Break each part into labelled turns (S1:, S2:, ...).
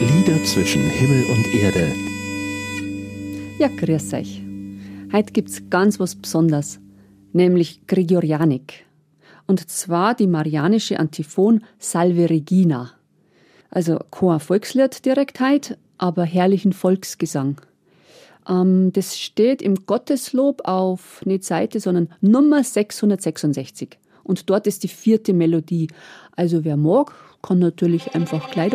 S1: Lieder zwischen Himmel und Erde.
S2: Ja, grüß euch. Heute gibt's ganz was Besonderes, nämlich Gregorianik. Und zwar die marianische Antiphon Salve Regina. Also kein Volkslied direkt heute, aber herrlichen Volksgesang. Ähm, das steht im Gotteslob auf, nicht Seite, sondern Nummer 666. Und dort ist die vierte Melodie. Also wer mag, kann natürlich einfach gleich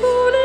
S2: daheim mitsingen.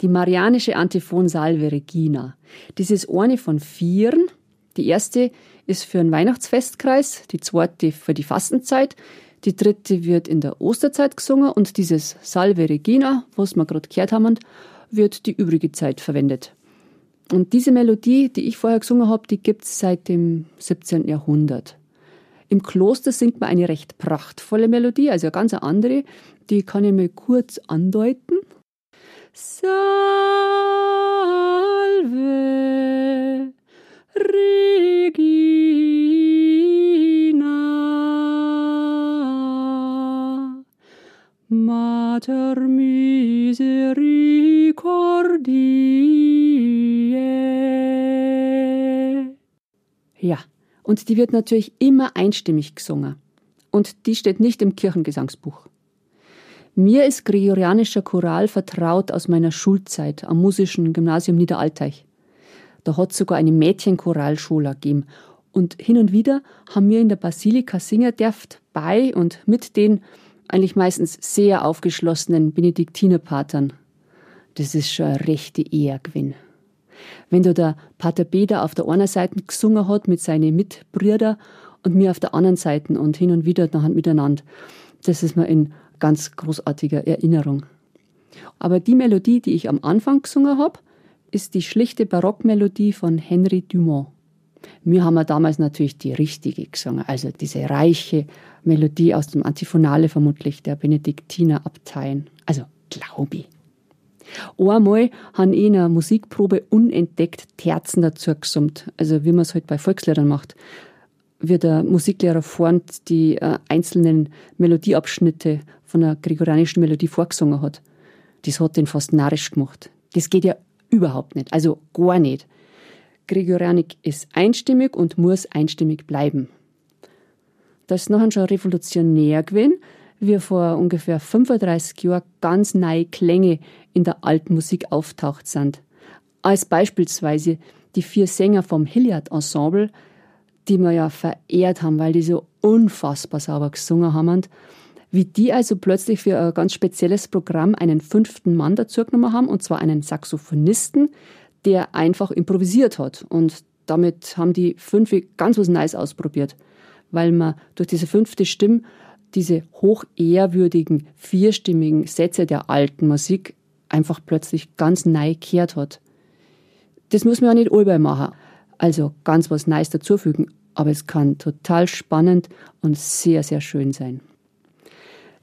S2: Die marianische Antiphon Salve Regina. Das ist eine von vieren. Die erste ist für einen Weihnachtsfestkreis, die zweite für die Fastenzeit, die dritte wird in der Osterzeit gesungen und dieses Salve Regina, was wir gerade gehört haben, wird die übrige Zeit verwendet. Und diese Melodie, die ich vorher gesungen habe, die gibt es seit dem 17. Jahrhundert. Im Kloster singt man eine recht prachtvolle Melodie, also eine ganz andere. Die kann ich mal kurz andeuten. Salve Regina Mater Misericordiae. Ja, und die wird natürlich immer einstimmig gesungen. Und die steht nicht im Kirchengesangsbuch. Mir ist gregorianischer Choral vertraut aus meiner Schulzeit am musischen Gymnasium Niederalteich. Da hat sogar eine Mädchenchoralschule gegeben. Und hin und wieder haben wir in der Basilika singen dürft bei und mit den eigentlich meistens sehr aufgeschlossenen Benediktinerpatern. Das ist schon eine rechte Ehrgewinn. Wenn da der Pater Beda auf der einen Seite gesungen hat mit seinen Mitbrüdern und mir auf der anderen Seite und hin und wieder miteinander, das ist mir in ganz großartige Erinnerung. Aber die Melodie, die ich am Anfang gesungen habe, ist die schlichte Barockmelodie von Henry Dumont. Wir haben damals natürlich die richtige gesungen, also diese reiche Melodie aus dem Antiphonale vermutlich der Benediktinerabteien. Also glaube ich. Einmal haben ich in einer Musikprobe unentdeckt Terzen dazu gesummt. Also wie man es halt bei Volksliedern macht. Wie der Musiklehrer vorn die äh, einzelnen Melodieabschnitte von einer gregorianischen Melodie vorgesungen hat. Das hat den fast narrisch gemacht. Das geht ja überhaupt nicht. Also gar nicht. Gregorianik ist einstimmig und muss einstimmig bleiben. Das ist nachher schon revolutionär gewesen, wie vor ungefähr 35 Jahren ganz neue Klänge in der alten Musik auftaucht sind. Als beispielsweise die vier Sänger vom Hilliard Ensemble, die wir ja verehrt haben, weil die so unfassbar sauber gesungen haben. Wie die also plötzlich für ein ganz spezielles Programm einen fünften Mann dazugenommen haben, und zwar einen Saxophonisten, der einfach improvisiert hat. Und damit haben die fünf ganz was Neues ausprobiert, weil man durch diese fünfte Stimme diese hochehrwürdigen, vierstimmigen Sätze der alten Musik einfach plötzlich ganz neu gehört hat. Das muss man ja nicht allbei machen. Also ganz was Neues dazufügen. Aber es kann total spannend und sehr, sehr schön sein.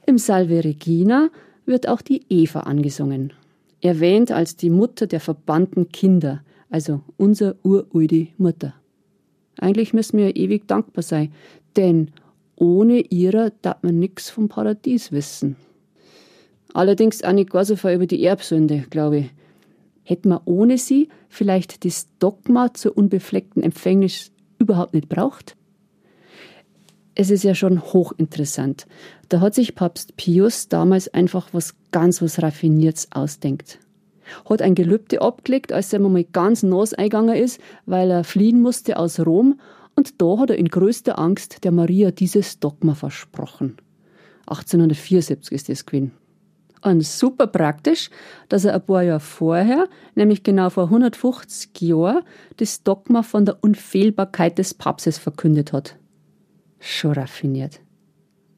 S2: Im Salve Regina wird auch die Eva angesungen. Erwähnt als die Mutter der verbannten Kinder, also unser uralte Mutter. Eigentlich müssen wir ewig dankbar sein, denn ohne ihrer darf man nichts vom Paradies wissen. Allerdings auch nicht gar so viel über die Erbsünde, glaube ich. Hätten wir ohne sie vielleicht das Dogma zur unbefleckten Empfängnis überhaupt nicht braucht? Es ist ja schon hochinteressant. Da hat sich Papst Pius damals einfach was ganz was Raffiniertes ausdenkt. Hat ein Gelübde abgelegt, als er mal ganz nass eingegangen ist, weil er fliehen musste aus Rom und da hat er in größter Angst der Maria dieses Dogma versprochen. 1874 ist das gewesen. Und super praktisch, dass er ein paar Jahre vorher, nämlich genau vor 150 Jahren, das Dogma von der Unfehlbarkeit des Papstes verkündet hat. Schon raffiniert.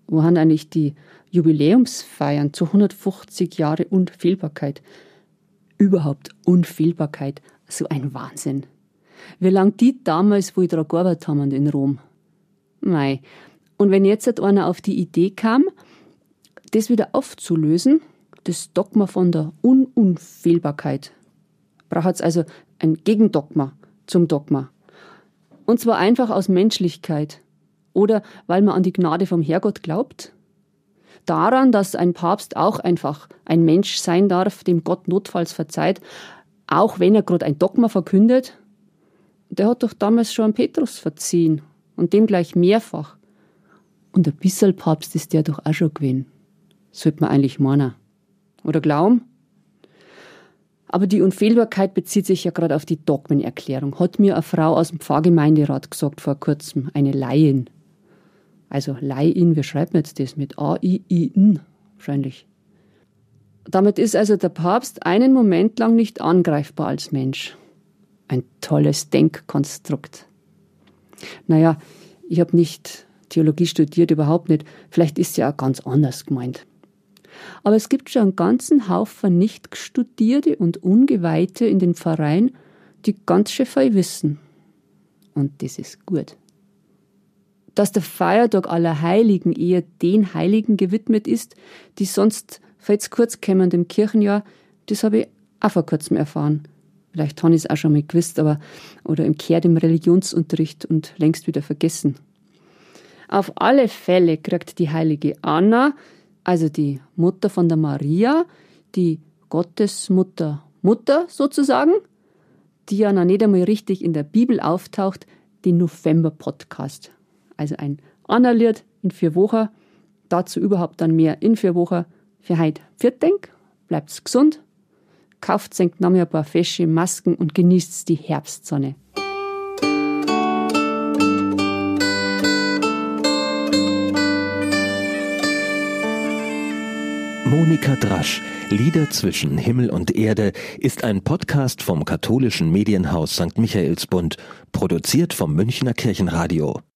S2: Wo haben eigentlich die Jubiläumsfeiern zu 150 Jahre Unfehlbarkeit? Überhaupt Unfehlbarkeit, so ein Wahnsinn. Wie lang die damals wohl daran gearbeitet haben in Rom. Mei. Und wenn jetzt einer auf die Idee kam, das wieder aufzulösen, das Dogma von der Ununfehlbarkeit, braucht es also ein Gegendogma zum Dogma. Und zwar einfach aus Menschlichkeit oder weil man an die Gnade vom Herrgott glaubt. Daran, dass ein Papst auch einfach ein Mensch sein darf, dem Gott notfalls verzeiht, auch wenn er gerade ein Dogma verkündet der hat doch damals schon an Petrus verziehen und dem gleich mehrfach. Und ein bisschen Papst ist der doch auch schon gewesen. Sollte man eigentlich meinen. Oder glauben? Aber die Unfehlbarkeit bezieht sich ja gerade auf die Dogmenerklärung. Hat mir eine Frau aus dem Pfarrgemeinderat gesagt vor kurzem, eine Laien. Also Laien, wie schreibt man jetzt das? Mit A-I-I-N wahrscheinlich. Damit ist also der Papst einen Moment lang nicht angreifbar als Mensch ein tolles Denkkonstrukt. Naja, ich habe nicht Theologie studiert, überhaupt nicht. Vielleicht ist ja auch ganz anders gemeint. Aber es gibt schon einen ganzen Haufen Nicht-Studierte und Ungeweihte in den Pfarreien, die ganz schön viel wissen. Und das ist gut. Dass der Feiertag aller Heiligen eher den Heiligen gewidmet ist, die sonst, falls kurz kämen im Kirchenjahr, das habe ich auch vor kurzem erfahren. Vielleicht habe ich es auch schon mal gewusst, aber oder im Kehrt im Religionsunterricht und längst wieder vergessen. Auf alle Fälle kriegt die heilige Anna, also die Mutter von der Maria, die Gottesmutter, Mutter sozusagen, die ja noch nicht einmal richtig in der Bibel auftaucht, den November-Podcast. Also ein Anna-Lied in vier Wochen, dazu überhaupt dann mehr in vier Wochen. Für heute Viertdenk, bleibt's gesund kauft senkt noch ein paar fesche Masken und genießt die Herbstsonne.
S1: Monika Drasch, Lieder zwischen Himmel und Erde, ist ein Podcast vom katholischen Medienhaus St. Michaelsbund, produziert vom Münchner Kirchenradio.